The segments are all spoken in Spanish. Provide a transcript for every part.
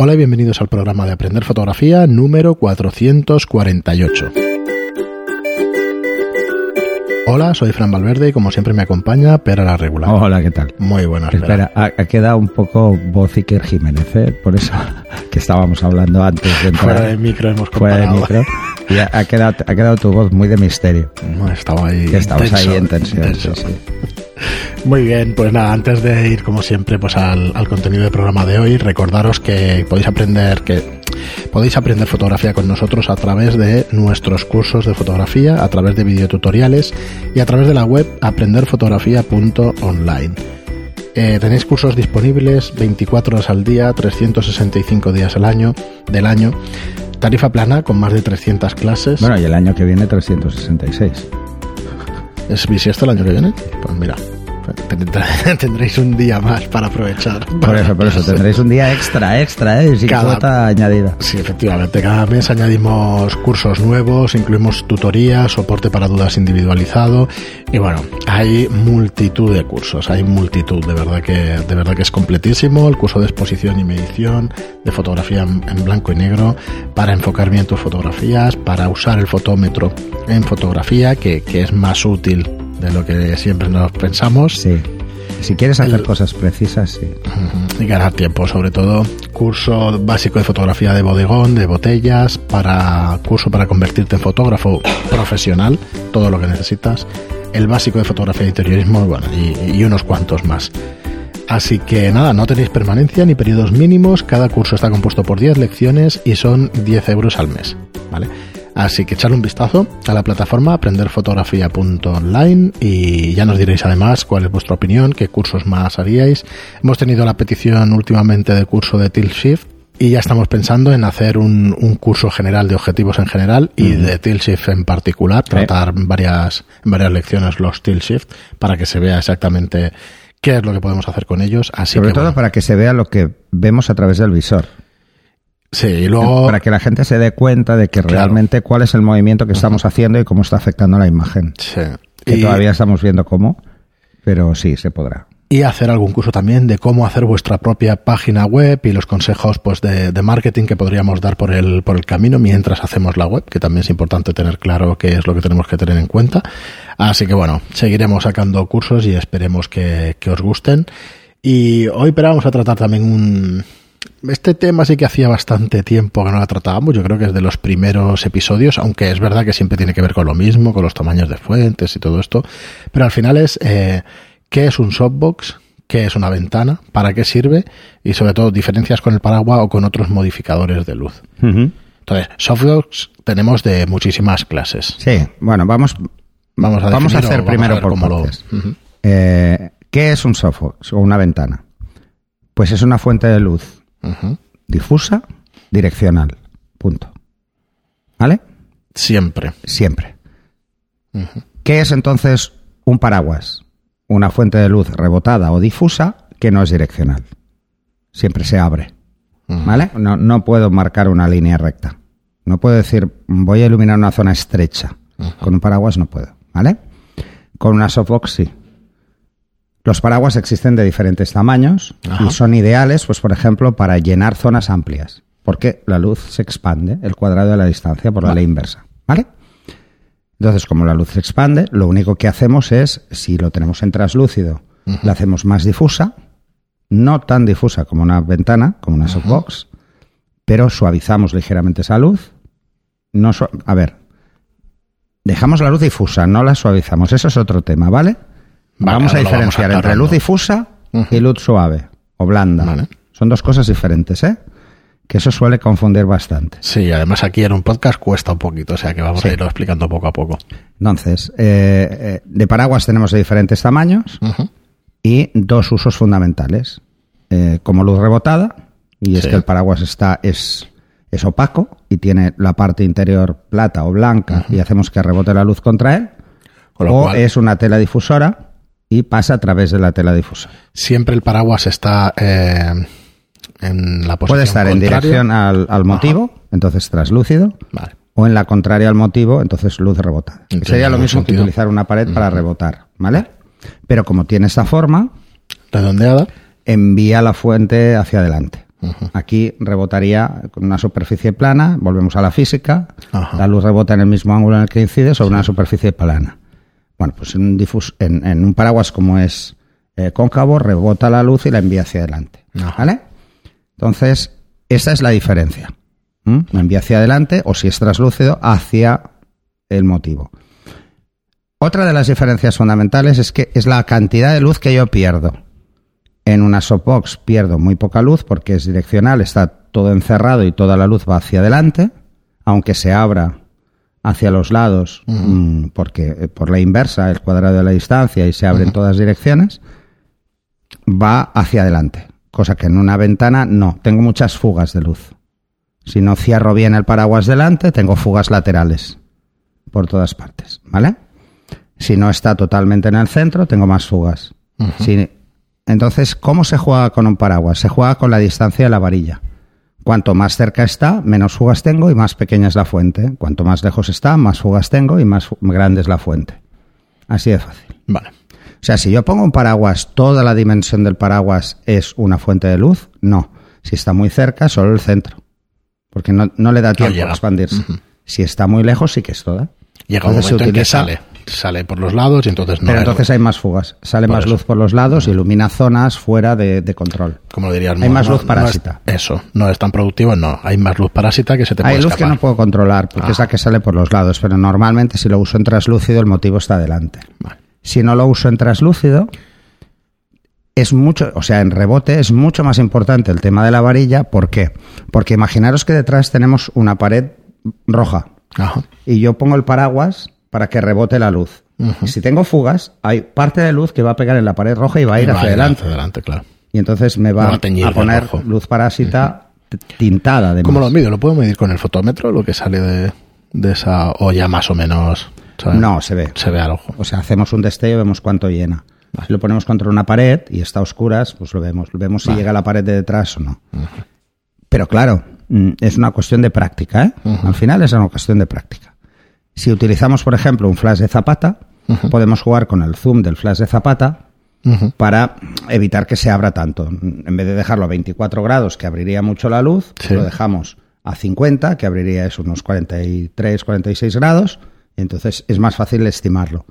Hola y bienvenidos al programa de Aprender Fotografía número 448. Hola, soy Fran Valverde y como siempre me acompaña Pera la Regular. Hola, ¿qué tal? Muy buenas, Pera. Espera, ha, ha quedado un poco voz Iker Jiménez, ¿eh? Por eso que estábamos hablando antes de entrar. Fuera del micro hemos Fuera del comparado. micro. Y ha, ha quedado, ha quedado tu voz muy de misterio. No, estaba ahí Que estabas intenso, ahí en tensión. intenso. sí, sí. Muy bien, pues nada, antes de ir como siempre pues al, al contenido del programa de hoy, recordaros que podéis aprender que podéis aprender fotografía con nosotros a través de nuestros cursos de fotografía, a través de videotutoriales y a través de la web aprenderfotografía.online. Eh, tenéis cursos disponibles 24 horas al día, 365 días al año, del año. Tarifa plana con más de 300 clases. Bueno, y el año que viene 366. ¿Es bisiesto el año que viene? Pues mira, tendréis un día más para aprovechar. Por eso, por eso, tendréis un día extra, extra, ¿eh? Sin Cada- cuota añadida. Sí, efectivamente. Cada mes añadimos cursos nuevos, incluimos tutorías, soporte para dudas individualizado y bueno, hay multitud de cursos, hay multitud, de verdad que de verdad que es completísimo. El curso de exposición y medición, de fotografía en, en blanco y negro, para enfocar bien tus fotografías, para usar el fotómetro en fotografía, que, que es más útil de lo que siempre nos pensamos. Sí. Si quieres hacer El- cosas precisas, sí. Y ganar tiempo, sobre todo curso básico de fotografía de bodegón, de botellas, para curso para convertirte en fotógrafo profesional, todo lo que necesitas, el básico de fotografía de interiorismo, bueno, y, y unos cuantos más. Así que nada, no tenéis permanencia ni periodos mínimos, cada curso está compuesto por 10 lecciones y son 10 euros al mes, ¿vale? Así que echadle un vistazo a la plataforma aprenderfotografía.online y ya nos diréis además cuál es vuestra opinión, qué cursos más haríais. Hemos tenido la petición últimamente de curso de Tilt Shift y ya estamos pensando en hacer un, un curso general de objetivos en general y de Tilt Shift en particular, tratar en varias, en varias lecciones los Tilt Shift para que se vea exactamente qué es lo que podemos hacer con ellos. Así Sobre que, todo bueno, para que se vea lo que vemos a través del visor. Sí, y luego Para que la gente se dé cuenta de que Claro. realmente cuál es el movimiento que estamos haciendo y cómo está afectando la imagen. sí. Que Y- todavía estamos viendo cómo, pero sí, se podrá. y hacer algún curso también de cómo hacer vuestra propia página web y los consejos pues de, de marketing que podríamos dar por el, por el camino mientras hacemos la web, que también es importante tener claro qué es lo que tenemos que tener en cuenta. Así que bueno, seguiremos sacando cursos y esperemos que, que os gusten. Y hoy pero vamos a tratar también un... Este tema sí que hacía bastante tiempo que no la tratábamos, yo creo que es de los primeros episodios, aunque es verdad que siempre tiene que ver con lo mismo, con los tamaños de fuentes y todo esto, pero al final es eh, qué es un softbox, qué es una ventana, para qué sirve y sobre todo diferencias con el paraguas o con otros modificadores de luz. Entonces, softbox tenemos de muchísimas clases. Sí, bueno, vamos, Vamos a, vamos a hacer primero ver por lo-. Eh, ¿Qué es un softbox o una ventana? Pues es una fuente de luz Difusa, direccional. Punto. ¿Vale? Siempre. Siempre. ¿Qué es entonces un paraguas? Una fuente de luz rebotada o difusa que no es direccional. Siempre se abre. ¿Vale? No, no puedo marcar una línea recta. No puedo decir, voy a iluminar una zona estrecha. Con un paraguas no puedo. ¿Vale? Con una softbox sí. Los paraguas existen de diferentes tamaños Ajá. y son ideales, pues por ejemplo, para llenar zonas amplias, porque la luz se expande el cuadrado de la distancia por la ley inversa, ¿vale? Entonces, como la luz se expande, lo único que hacemos es, si lo tenemos en translúcido, la hacemos más difusa, no tan difusa como una ventana, como una softbox, pero suavizamos ligeramente esa luz. No a ver, dejamos la luz difusa, no la suavizamos. Eso es otro tema, ¿vale? Vale, vamos a vamos diferenciar entre luz difusa y luz suave o blanda. Vale. Son dos cosas diferentes, ¿eh? Que eso suele confundir bastante. Sí, además aquí en un podcast cuesta un poquito, o sea que vamos Sí. a irlo explicando poco a poco. Entonces, eh, eh, de paraguas tenemos de diferentes tamaños y dos usos fundamentales. Eh, como luz rebotada, y es Sí. que el paraguas está, es, es opaco y tiene la parte interior plata o blanca y hacemos que rebote la luz contra él. Con lo o cual- es una tela difusora y pasa a través de la tela difusora. Siempre el paraguas está eh, en la posición Puede estar en dirección al, al motivo, entonces traslúcido, Vale. o en la contraria al motivo, entonces luz rebotada. Sería lo mismo que utilizar una pared para rebotar, ¿vale? Pero como tiene esta forma, Redondeada. envía la fuente hacia adelante. Aquí rebotaría con una superficie plana, volvemos a la física, la luz rebota en el mismo ángulo en el que incide sobre una superficie plana. Bueno, pues en un, difus- en, en un paraguas como es eh, cóncavo, rebota la luz y la envía hacia adelante. Ajá. ¿Vale? Entonces, esa es la diferencia. ¿Mm? La envía hacia adelante o si es traslúcido, hacia el motivo. Otra de las diferencias fundamentales es que es la cantidad de luz que yo pierdo. En una softbox pierdo muy poca luz porque es direccional, está todo encerrado y toda la luz va hacia adelante, aunque se abra hacia los lados mm, porque eh, por la inversa, el cuadrado de la distancia y se abre en todas direcciones, va hacia adelante, cosa que en una ventana no, tengo muchas fugas de luz. Si no cierro bien el paraguas delante, tengo fugas laterales por todas partes, ¿vale? Si no está totalmente en el centro, tengo más fugas. Si- entonces, ¿cómo se juega con un paraguas? Se juega con la distancia de la varilla. Cuanto más cerca está, menos fugas tengo y más pequeña es la fuente. Cuanto más lejos está, más fugas tengo y más grande es la fuente. Así de fácil. Vale. O sea, si yo pongo un paraguas, toda la dimensión del paraguas es una fuente de luz, no. Si está muy cerca, solo el centro. Porque no, no le da tiempo a expandirse. Si está muy lejos, sí que es toda. Llega un Entonces se momento en que sale. Sale por los lados y entonces no Pero hay entonces luz. hay más fugas. Sale Por más eso. luz por los lados, ilumina zonas fuera de, de control. Como lo dirías, hay no- más no- luz no es- parásita. eso, no es tan productivo, no. Hay más luz parásita que se te Hay puede luz que no puedo controlar, porque Ah. es la que sale por los lados, pero normalmente si lo uso en traslúcido, el motivo está delante. Vale. Si no lo uso en traslúcido, es mucho, o sea, en rebote es mucho más importante el tema de la varilla. ¿Por qué? Porque imaginaros que detrás tenemos una pared roja Ajá. y yo pongo el paraguas para que rebote la luz. Si tengo fugas, hay parte de luz que va a pegar en la pared roja y va a ir va hacia adelante. claro. Y entonces me va va a poner luz parásita tintada de ¿Cómo lo mido? ¿Lo puedo medir con el fotómetro? Lo que sale de, de esa. O ya más o menos. ¿sabes? No, se ve. Se ve al ojo. O sea, hacemos un destello y vemos cuánto llena. Si lo ponemos contra una pared y está a oscuras, pues lo vemos. Vemos si llega a la pared de detrás o no. Pero claro, mm, es una cuestión de práctica. ¿eh? Al final es una cuestión de práctica. Si utilizamos, por ejemplo, un flash de zapata, podemos jugar con el zoom del flash de zapata para evitar que se abra tanto. En vez de dejarlo a 24 grados, que abriría mucho la luz, Sí. lo dejamos a 50, que abriría eso unos 43, 46 grados, y entonces es más fácil estimarlo.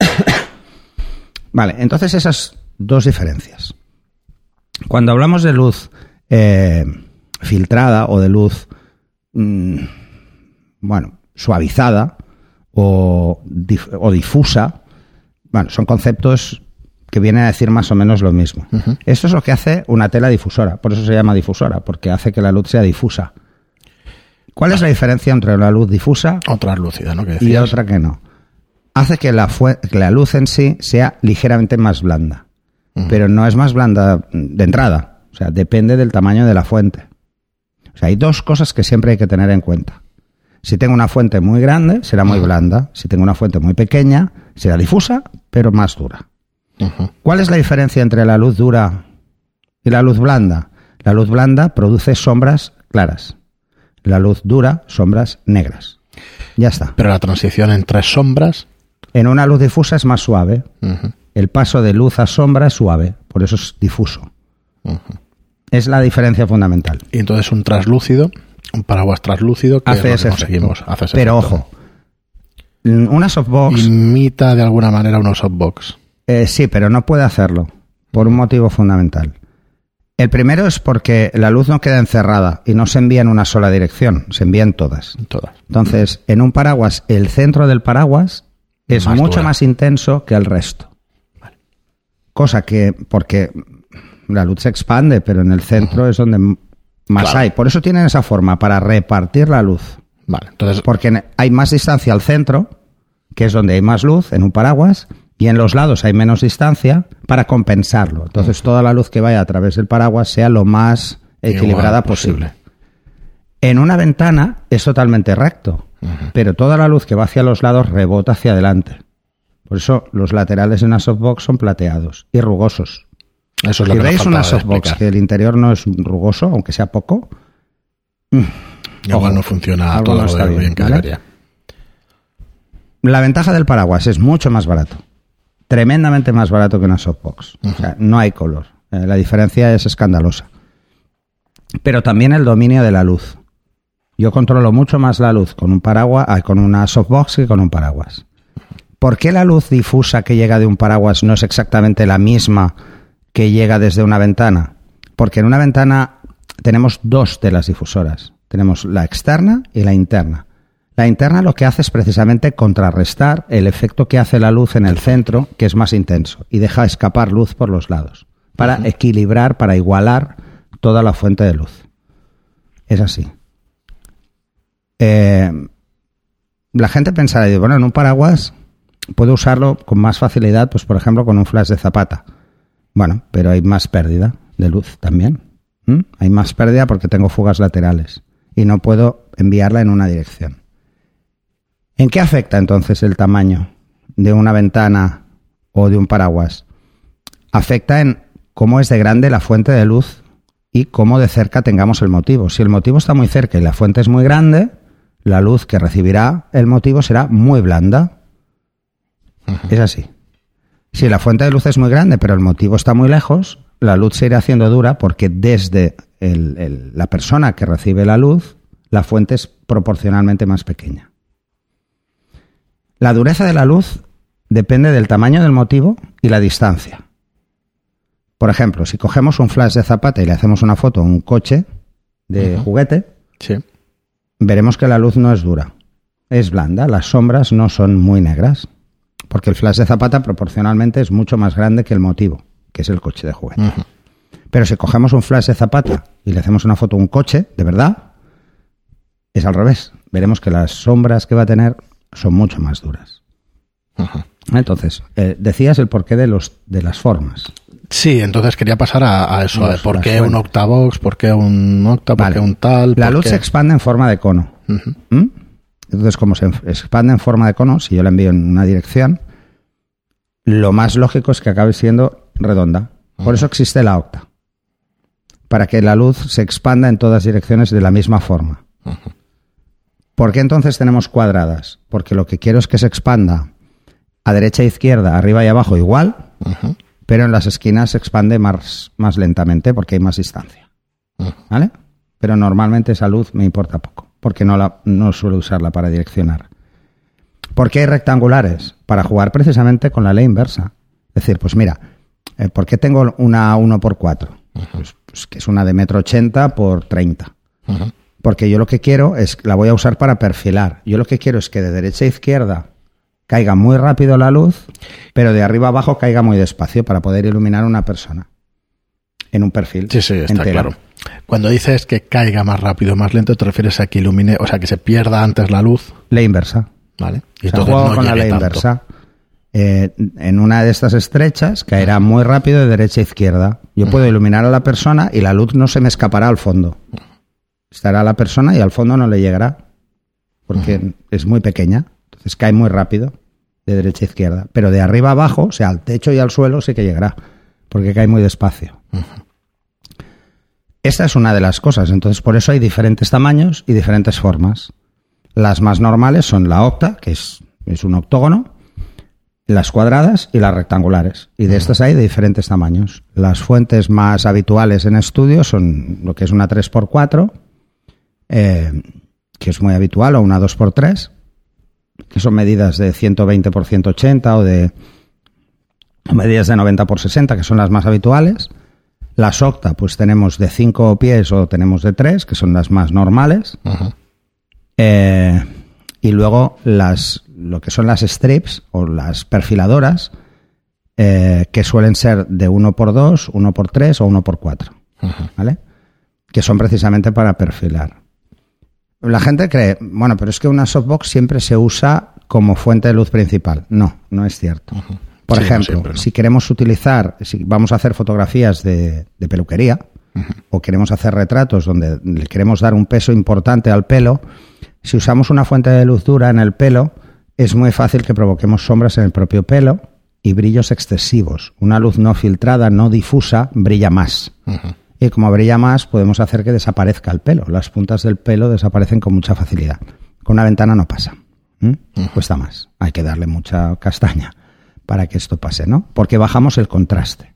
vale, entonces esas dos diferencias. Cuando hablamos de luz eh, filtrada o de luz, mm, bueno, suavizada o, dif- o difusa, bueno, son conceptos que vienen a decir más o menos lo mismo. Esto es lo que hace una tela difusora, por eso se llama difusora, porque hace que la luz sea difusa. ¿Cuál es la diferencia entre la luz difusa Otra lúcida, ¿no? Y otra que no? Hace que la, que la luz en sí sea ligeramente más blanda, pero no es más blanda de entrada, o sea, depende del tamaño de la fuente. O sea, hay dos cosas que siempre hay que tener en cuenta. Si tengo una fuente muy grande, será muy blanda. Si tengo una fuente muy pequeña, será difusa, pero más dura. ¿Cuál es la diferencia entre la luz dura y la luz blanda? La luz blanda produce sombras claras. La luz dura, sombras negras. Ya está. Pero la transición entre sombras. En una luz difusa es más suave. El paso de luz a sombra es suave, por eso es difuso. Es la diferencia fundamental. Y entonces un traslúcido, un paraguas traslúcido que Hace ese conseguimos. Hace ese Pero efecto. ojo, una softbox, Imita de alguna manera unos softbox. eh, sí, pero no puede hacerlo, por un motivo fundamental. El primero es porque la luz no queda encerrada y no se envía en una sola dirección, se envía en todas. Todas. Entonces, en un paraguas, el centro del paraguas es Más mucho dura. más intenso que el resto. Cosa que, porque la luz se expande, pero en el centro es donde más Claro. hay. Por eso tienen esa forma, para repartir la luz. Vale, entonces. Porque hay más distancia al centro, que es donde hay más luz, en un paraguas, y en los lados hay menos distancia para compensarlo. Entonces, toda la luz que vaya a través del paraguas sea lo más equilibrada posible. En una ventana es totalmente recto, pero toda la luz que va hacia los lados rebota hacia adelante. Por eso los laterales de una softbox son plateados y rugosos. Eso es lo que una softbox que el interior no es rugoso, aunque sea poco, Igual ojo, no funciona todo no lo de bien, que ¿vale? debería. la ventaja del paraguas es mucho más barato. Tremendamente más barato que una softbox. O sea, no hay color. Eh, la diferencia es escandalosa. pero también el dominio de la luz. Yo controlo mucho más la luz con un paraguas, ah, con una softbox que con un paraguas. ¿Por qué la luz difusa que llega de un paraguas no es exactamente la misma que llega desde una ventana? Porque en una ventana tenemos dos de las difusoras. Tenemos la externa y la interna. La interna lo que hace es precisamente contrarrestar el efecto que hace la luz en el centro, que es más intenso, y deja escapar luz por los lados, para equilibrar, para igualar toda la fuente de luz. Es así. Eh, la gente pensará, bueno, en un paraguas puedo usarlo con más facilidad, pues por ejemplo con un flash de zapata. Bueno, pero hay más pérdida de luz también. Hay más pérdida porque tengo fugas laterales y no puedo enviarla en una dirección. ¿En qué afecta entonces el tamaño de una ventana o de un paraguas? Afecta en cómo es de grande la fuente de luz y cómo de cerca tengamos el motivo. Si el motivo está muy cerca y la fuente es muy grande, la luz que recibirá el motivo será muy blanda. Es así. Si la fuente de luz es muy grande pero el motivo está muy lejos, la luz se irá haciendo dura porque desde la persona que recibe la luz, la fuente es proporcionalmente más pequeña. La dureza de la luz depende del tamaño del motivo y la distancia. Por ejemplo, si cogemos un flash de zapata y le hacemos una foto a un coche de juguete, veremos que la luz no es dura, es blanda, las sombras no son muy negras, porque el flash de zapata proporcionalmente es mucho más grande que el motivo que es el coche de juguete. Pero si cogemos un flash de zapata y le hacemos una foto a un coche, de verdad, es al revés. Veremos que las sombras que va a tener son mucho más duras. Entonces, eh, decías el porqué de, los, de las formas. Sí, entonces quería pasar a, eso, de por qué un octavox, por qué un octa, por qué un tal. La luz se expande en forma de cono. ¿Mm? Entonces, como se expande en forma de cono, si yo la envío en una dirección, lo más lógico es que acabe siendo redonda. Por eso existe la octa. Para que la luz se expanda en todas direcciones de la misma forma. ¿Por qué entonces tenemos cuadradas? Porque lo que quiero es que se expanda a derecha e izquierda, arriba y abajo igual, pero en las esquinas se expande más, más lentamente porque hay más distancia. ¿Vale? Pero normalmente esa luz me importa poco, porque no, la, no suelo usarla para direccionar. ¿Por qué hay rectangulares? Para jugar precisamente con la ley inversa. Es decir, pues mira, eh, ¿Por qué tengo una 1 por 4? Pues, pues, que es una de metro ochenta por 30. Porque yo lo que quiero es, la voy a usar para perfilar. Yo lo que quiero es que de derecha a izquierda caiga muy rápido la luz, pero de arriba a abajo caiga muy despacio para poder iluminar a una persona en un perfil. Sí, sí, está claro. Cuando dices que caiga más rápido, más lento, te refieres a que ilumine, o sea, que se pierda antes la luz. La inversa. Vale. Y todo con la ley inversa. Eh, en una de estas estrechas caerá muy rápido de derecha a izquierda. Yo puedo iluminar a la persona y la luz no se me escapará al fondo. Estará la persona y al fondo no le llegará porque es muy pequeña. Entonces cae muy rápido de derecha a izquierda. Pero de arriba a abajo, o sea, al techo y al suelo, sí que llegará porque cae muy despacio. Esta es una de las cosas. Entonces, por eso hay diferentes tamaños y diferentes formas. Las más normales son la octa, que es, es un octógono, las cuadradas y las rectangulares. Y de estas hay de diferentes tamaños. Las fuentes más habituales en estudio son lo que es una 3x4, eh, que es muy habitual, o una 2x3, que son medidas de 120 x 180 o de medidas de 90 x 60, que son las más habituales. Las octa, pues tenemos de 5 pies o tenemos de 3, que son las más normales. Eh, y luego las, lo que son las strips o las perfiladoras, eh, que suelen ser de 1 por 2 1 por 3 o 1 por 4 ¿vale? Que son precisamente para perfilar. La gente cree, bueno, pero es que una softbox siempre se usa como fuente de luz principal. No, no es cierto. Por ejemplo, si queremos utilizar, si vamos a hacer fotografías de, peluquería o queremos hacer retratos donde le queremos dar un peso importante al pelo, si usamos una fuente de luz dura en el pelo, es muy fácil que provoquemos sombras en el propio pelo y brillos excesivos. Una luz no filtrada, no difusa, brilla más. Y como brilla más, podemos hacer que desaparezca el pelo. Las puntas del pelo desaparecen con mucha facilidad. Con una ventana no pasa. Cuesta más. Hay que darle mucha castaña para que esto pase, ¿no? Porque bajamos el contraste.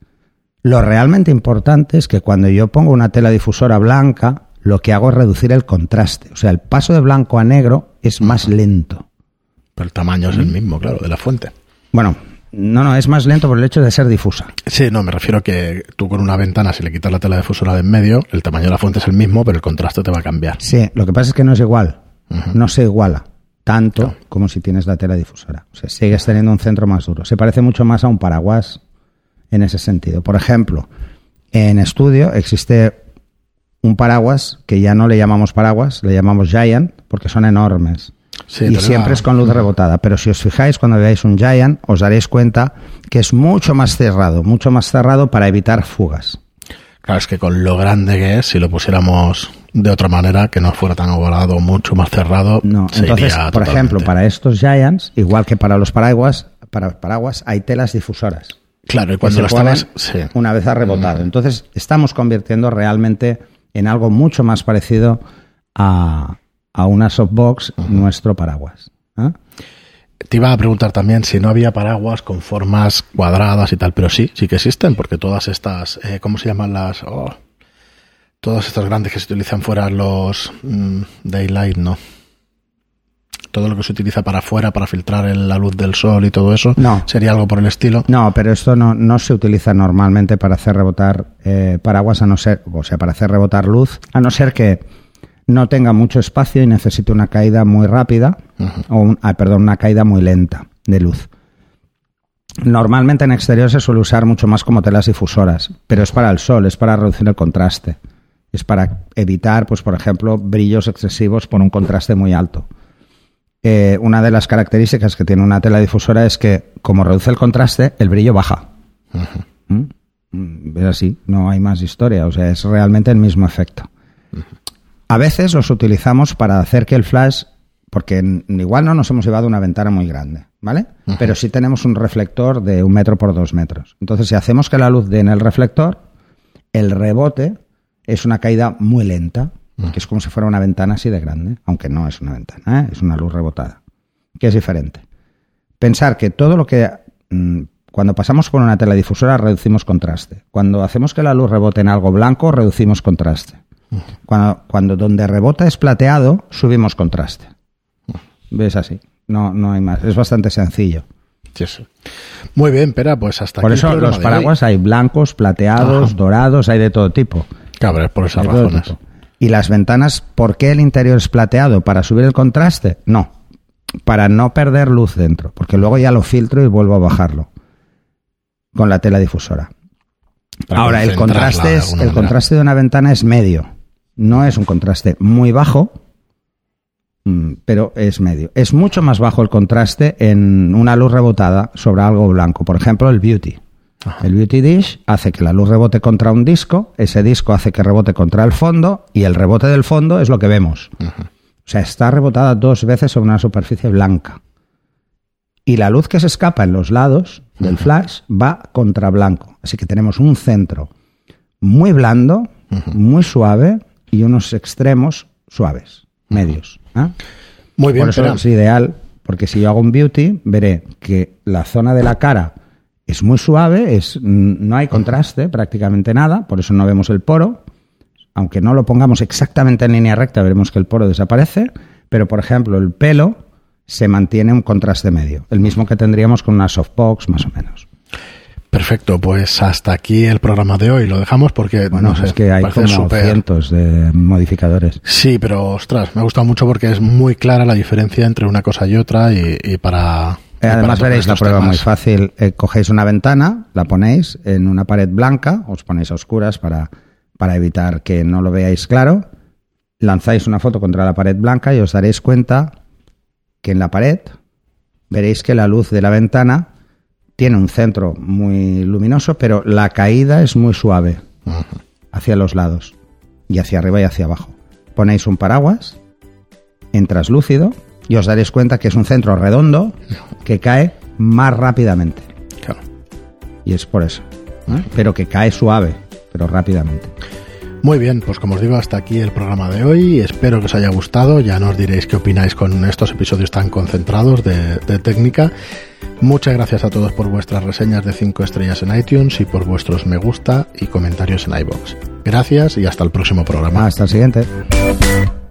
Lo realmente importante es que cuando yo pongo una tela difusora blanca, lo que hago es reducir el contraste. O sea, el paso de blanco a negro es más lento. Pero el tamaño es el mismo, claro, de la fuente. Bueno, no, no, es más lento por el hecho de ser difusa. Sí, no, me refiero a que tú con una ventana, si le quitas la tela difusora de en medio, el tamaño de la fuente es el mismo, pero el contraste te va a cambiar. Sí, lo que pasa es que no es igual. No se iguala tanto como si tienes la tela difusora. O sea, sigues teniendo un centro más duro. Se parece mucho más a un paraguas en ese sentido. Por ejemplo, en estudio existe un paraguas que ya no le llamamos paraguas, le llamamos Giant, porque son enormes. Sí, y siempre es con luz rebotada. Pero si os fijáis, cuando veáis un Giant, os daréis cuenta que es mucho más cerrado, mucho más cerrado para evitar fugas. Claro, es que con lo grande que es, si lo pusiéramos de otra manera, que no fuera tan ovalado, mucho más cerrado, No, se entonces, iría por totalmente. ejemplo, para estos Giants, igual que para los paraguas, para paraguas hay telas difusoras. Claro, y cuando ponen estabas... Sí. una vez ha rebotado. Entonces, estamos convirtiendo realmente en algo mucho más parecido a, a una softbox nuestro paraguas. ¿eh? Te iba a preguntar también si no había paraguas con formas cuadradas y tal, pero sí, sí que existen, porque todas estas, eh, ¿cómo se llaman las? Oh, todas estas grandes que se utilizan fuera los mm, daylight, ¿no? Todo lo que se utiliza para afuera, para filtrar el- la luz del sol y todo eso, No. sería algo por el estilo. No, pero esto no, no se utiliza normalmente para hacer rebotar eh, paraguas, a no ser, o sea, para hacer rebotar luz, a no ser que no tenga mucho espacio y necesite una caída muy rápida, o un- ah, perdón, una caída muy lenta de luz. Normalmente en exterior se suele usar mucho más como telas difusoras, pero es para el sol, es para reducir el contraste, es para evitar, pues por ejemplo, brillos excesivos por un contraste muy alto. Eh, una de las características que tiene una tela difusora es que, como reduce el contraste, el brillo baja. ¿Mm? Mm, Es así, no hay más historia, o sea, es realmente el mismo efecto. A veces los utilizamos para hacer que el flash, porque igual no nos hemos llevado una ventana muy grande, ¿vale? Pero sí tenemos un reflector de un metro por dos metros. Entonces, si hacemos que la luz dé en el reflector, el rebote es una caída muy lenta, que es como si fuera una ventana así de grande, aunque no es una ventana, ¿eh? es una luz rebotada, que es diferente. Pensar que todo lo que mm, cuando pasamos por una tela difusora reducimos contraste. Cuando hacemos que la luz rebote en algo blanco, reducimos contraste. Cuando, cuando donde rebota es plateado, subimos contraste. ¿Ves así? No, no hay más. Es bastante sencillo. Muy bien, Pera, pues hasta Por aquí el eso los paraguas hay blancos, plateados, Ajá. dorados, hay de todo tipo. hoy. Claro, es por esas Hay razones. Y las ventanas, ¿por qué el interior es plateado? ¿Para subir el contraste? No. Para no perder luz dentro. Porque luego ya lo filtro y vuelvo a bajarlo. Con la tela difusora. Para Ahora, el contraste, es, el manera. contraste de una ventana es medio. No es un contraste muy bajo, mm, pero es medio. Es mucho más bajo el contraste en una luz rebotada sobre algo blanco. Por ejemplo, el beauty. El beauty dish hace que la luz rebote contra un disco, ese disco hace que rebote contra el fondo y el rebote del fondo es lo que vemos. O sea, está rebotada dos veces sobre una superficie blanca. Y la luz que se escapa en los lados del flash va contra blanco. Así que tenemos un centro muy blando, muy suave y unos extremos suaves, medios. ¿ah? Muy bien, Por eso es ideal, porque si yo hago un beauty, veré que la zona de la cara es muy suave, es, mm, no hay contraste, prácticamente nada, por eso no vemos el poro. Aunque no lo pongamos exactamente en línea recta, veremos que el poro desaparece, pero por ejemplo el pelo se mantiene un contraste medio, el mismo que tendríamos con una softbox más o menos. Perfecto, pues hasta aquí el programa de hoy. Lo dejamos porque Bueno, no sé, es que hay como cientos de modificadores. Sí, pero ostras, me ha gustado mucho porque es muy clara la diferencia entre una cosa y otra y, y para. Además veréis la prueba temas. muy fácil. Eh, cogéis una ventana, la ponéis en una pared blanca, os ponéis a oscuras para, para evitar que no lo veáis claro. Lanzáis una foto contra la pared blanca y os daréis cuenta que en la pared veréis que la luz de la ventana tiene un centro muy luminoso, pero la caída es muy suave hacia los lados y hacia arriba y hacia abajo. Ponéis un paraguas en traslúcido y os daréis cuenta que es un centro redondo que cae más rápidamente. Claro. Y es por eso. ¿eh? Pero que cae suave, pero rápidamente. Muy bien, pues como os digo, hasta aquí el programa de hoy. Espero que os haya gustado. Ya nos diréis qué opináis con estos episodios tan concentrados de, técnica. Muchas gracias a todos por vuestras reseñas de 5 estrellas en iTunes y por vuestros me gusta y comentarios en iBox. Gracias y hasta el próximo programa. Hasta el siguiente.